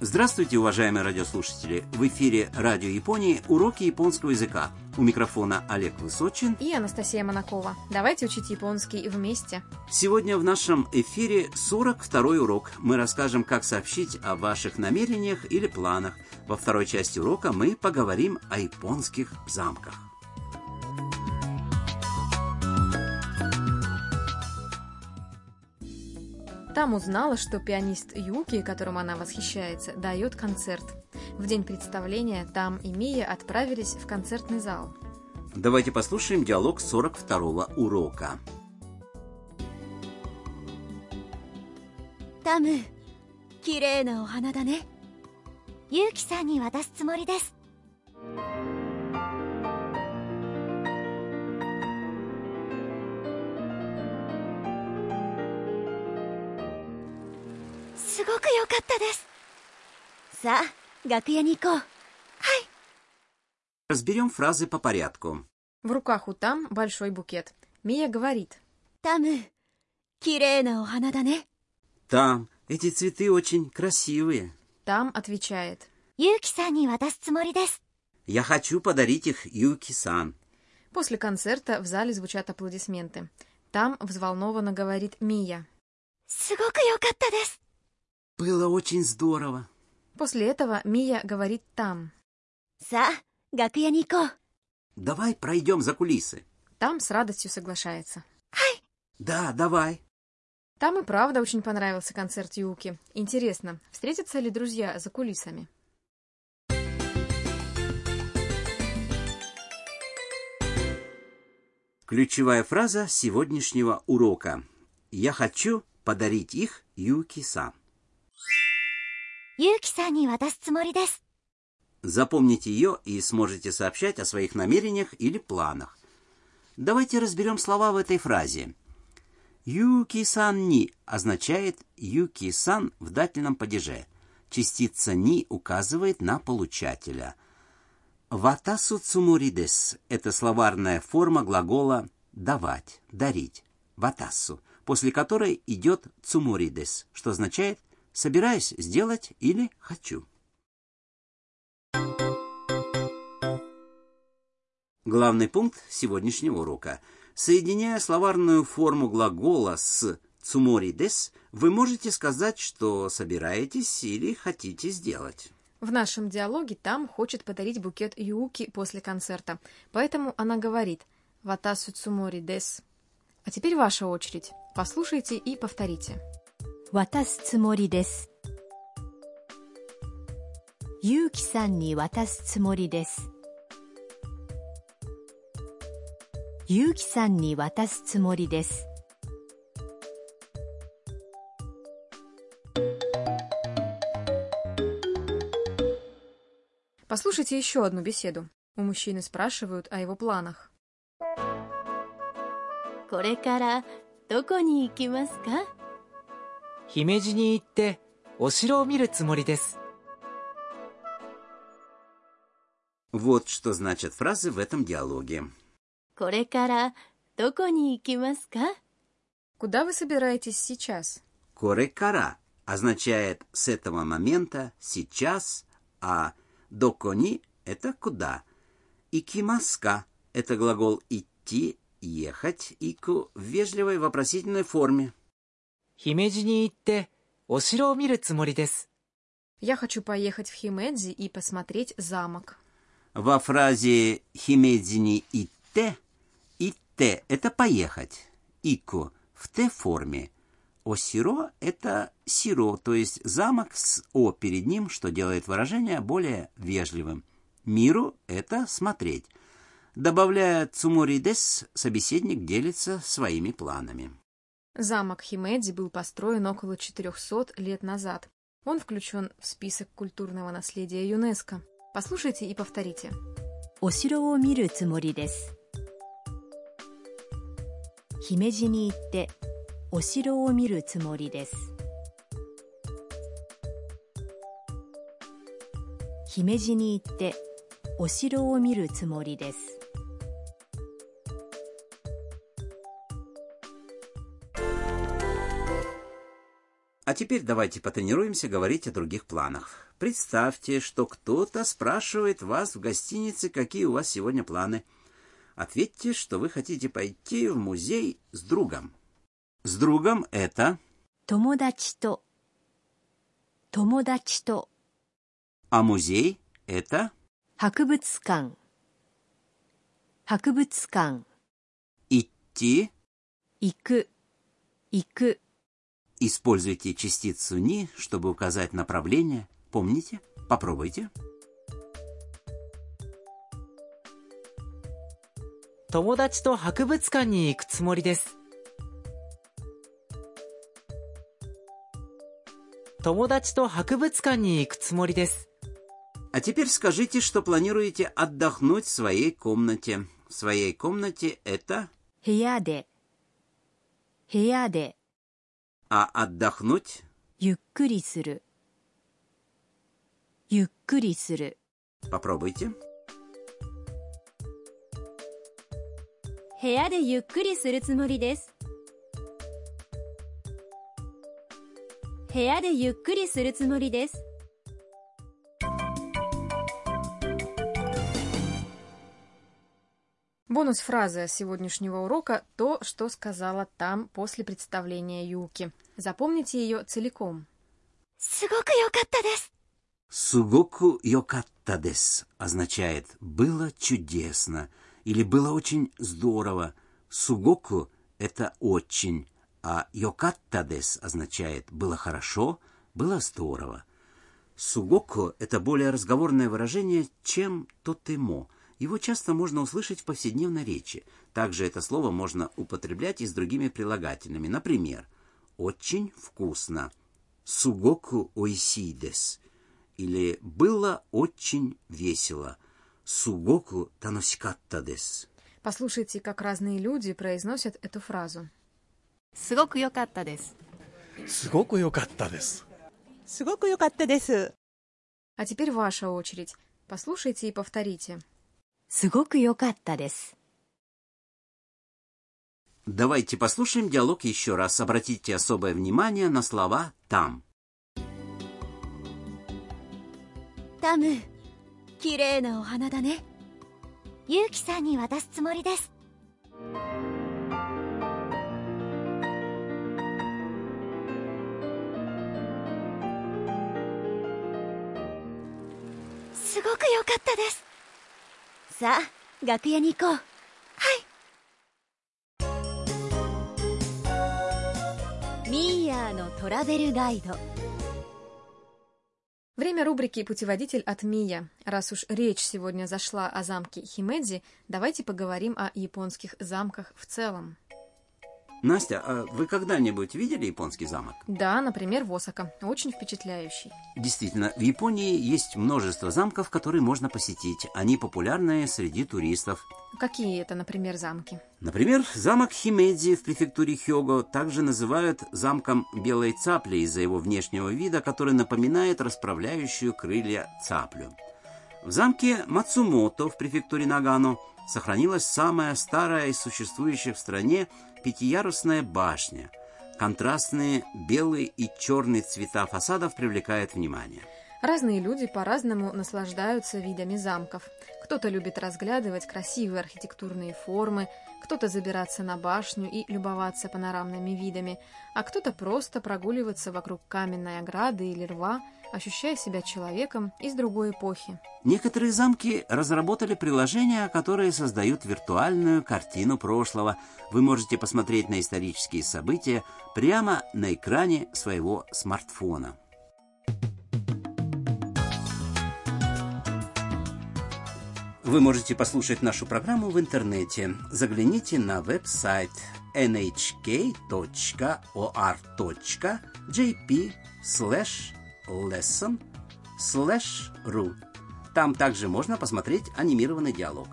Здравствуйте, уважаемые радиослушатели! В эфире Радио Японии уроки японского языка. У микрофона Олег Высочин и Анастасия Монакова. Давайте учить японский вместе. Сегодня в нашем эфире 42 урок. Мы расскажем, как сообщить о ваших намерениях или планах. Во второй части урока мы поговорим о японских замках. Там узнала, что пианист Юки, которым она восхищается, дает концерт. В день представления Там и Мия отправились в концертный зал. Давайте послушаем диалог 42 урока. Там, 綺麗なお花だね。ゆうきさんに渡すつもりです。 すごく良かったです。さあ、楽屋に行こう。 Разберем фразы по порядку. В руках у Там большой букет. Мия говорит. タム、綺麗なお花だね。 Там эти цветы очень красивые. Там отвечает. ゆうきさんに渡すつもりです。 Я хочу подарить их Юки-сан. После концерта в зале звучат аплодисменты. Там взволнованно говорит Мия. すごく良かったです。 Было очень здорово. После этого Мия говорит там. Са, гакьянико. Давай пройдем за кулисы. Там с радостью соглашается. Ай! Да, давай. Там и правда очень понравился концерт Юки. Интересно, встретятся ли друзья за кулисами? Ключевая фраза сегодняшнего урока. Я хочу подарить их Юки сам. Запомните ее и сможете сообщать о своих намерениях или планах. Давайте разберем слова в этой фразе. Юки-сан ни означает юки-сан в дательном падеже. Частица ни указывает на получателя. Ватасу цумуридес – это словарная форма глагола «давать», «дарить», «ватасу», после которой идет цумуридес, что означает «собираюсь сделать» или «хочу». Главный пункт сегодняшнего урока. Соединяя словарную форму глагола с цуморидес, вы можете сказать, что собираетесь или хотите сделать. В нашем диалоге Там хочет подарить букет Юки после концерта, поэтому она говорит «Ватасу цумори дес». А теперь ваша очередь. Послушайте и повторите. 渡すつもりです。ゆうきさんに渡すつもりです。ゆうきさんに渡すつもりです。 Послушайте еще одну беседу. У мужчины спрашивают о его планах. これからどこに行きますか 姫路に行ってお城を見るつもりです。 Вот что значат фразы в этом диалоге. これからどこに行きますか Куда вы собираетесь сейчас? Корекара означает с этого момента, сейчас, а докони – это куда. Икимаска – это глагол идти, ехать, ику в вежливой вопросительной форме. – я хочу поехать в Химедзи и посмотреть замок. Во фразе «Химедзи ни итте» «итте» — это «поехать», «ико» — в те форме. «осиро» — это «сиро», то есть замок с «о» перед ним, что делает выражение более вежливым. «Миру» — это «смотреть». Добавляя «цуморидес», собеседник делится своими планами. Замок Химедзи был построен около 400 лет назад. Он включен в список культурного наследия ЮНЕСКО. Послушайте и повторите. Осиро о миру цумори дес. Ни итте, осиро о миру цумори дес. Ни итте, осиро о миру цумори. А теперь давайте потренируемся говорить о других планах. Представьте, что кто-то спрашивает вас в гостинице, какие у вас сегодня планы. Ответьте, что вы хотите пойти в музей с другом. С другом это... Томодачито. Томодачито. А музей это... Хакубыцкан. Хакубыцкан. Идти. Ику. Ику. Используйте частицу «ни», чтобы указать направление. Помните? Попробуйте. 友達と博物館に行くつもりです。友達と博物館に行くつもりです。 А теперь скажите, что планируете отдохнуть в своей комнате. В своей комнате это... 部屋で部屋で А отдохнуть ゆっくりするゆっくりする попробуйте. 部屋でゆっくりするつもりです部屋でゆっくりするつもりです Бонус-фраза сегодняшнего урока – то, что сказала там после представления Юки. Запомните ее целиком. «Сугоку йокатта «Сугоку йокатта означает «было чудесно» или «было очень здорово». «Сугоку» – это «очень», а «йокатта означает «было хорошо», «было здорово». «Сугоку» – это более разговорное выражение, чем «тотемо», его часто можно услышать в повседневной речи. Также это слово можно употреблять и с другими прилагательными. Например, «очень вкусно» – «сугоку ойсидес» или «было очень весело» – «сугоку таносикаттадес». Послушайте, как разные люди произносят эту фразу. «Сугоку йокаттадес». «Сугоку йокаттадес». «Сугоку йокаттадес». А теперь ваша очередь. Послушайте и повторите. すごく良かったです Давайте послушаем диалог еще раз. Обратите особое внимание на слова «там». タム綺麗なお花だねユウキさんに渡すつもりですすごく良かったです さあ楽屋に行こうはいミーヤーのトラベルガイド Время рубрики «Путеводитель от Мия». Раз уж речь сегодня зашла о замке Химедзи, давайте поговорим о японских замках в целом. Настя, а вы когда-нибудь видели японский замок? Да, например, в Осака. Очень впечатляющий. Действительно, в Японии есть множество замков, которые можно посетить. Они популярны среди туристов. Какие это, например, замки? Например, замок Химедзи в префектуре Хёго также называют замком белой цапли из-за его внешнего вида, который напоминает расправляющую крылья цаплю. В замке Мацумото в префектуре Нагано сохранилась самая старая из существующих в стране пятиярусная башня. Контрастные белый и черный цвета фасадов привлекают внимание. Разные люди по-разному наслаждаются видами замков. Кто-то любит разглядывать красивые архитектурные формы, кто-то забираться на башню и любоваться панорамными видами, а кто-то просто прогуливаться вокруг каменной ограды или рва, ощущая себя человеком из другой эпохи. Некоторые замки разработали приложения, которые создают виртуальную картину прошлого. Вы можете посмотреть на исторические события прямо на экране своего смартфона. Вы можете послушать нашу программу в интернете. Загляните на веб-сайт nhk.or.jp slash lesson slash ru. Там также можно посмотреть анимированный диалог.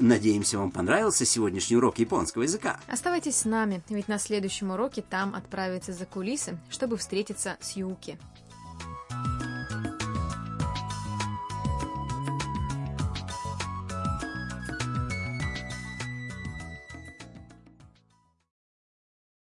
Надеемся, вам понравился сегодняшний урок японского языка. Оставайтесь с нами, ведь на следующем уроке там отправиться за кулисы, чтобы встретиться с Юки.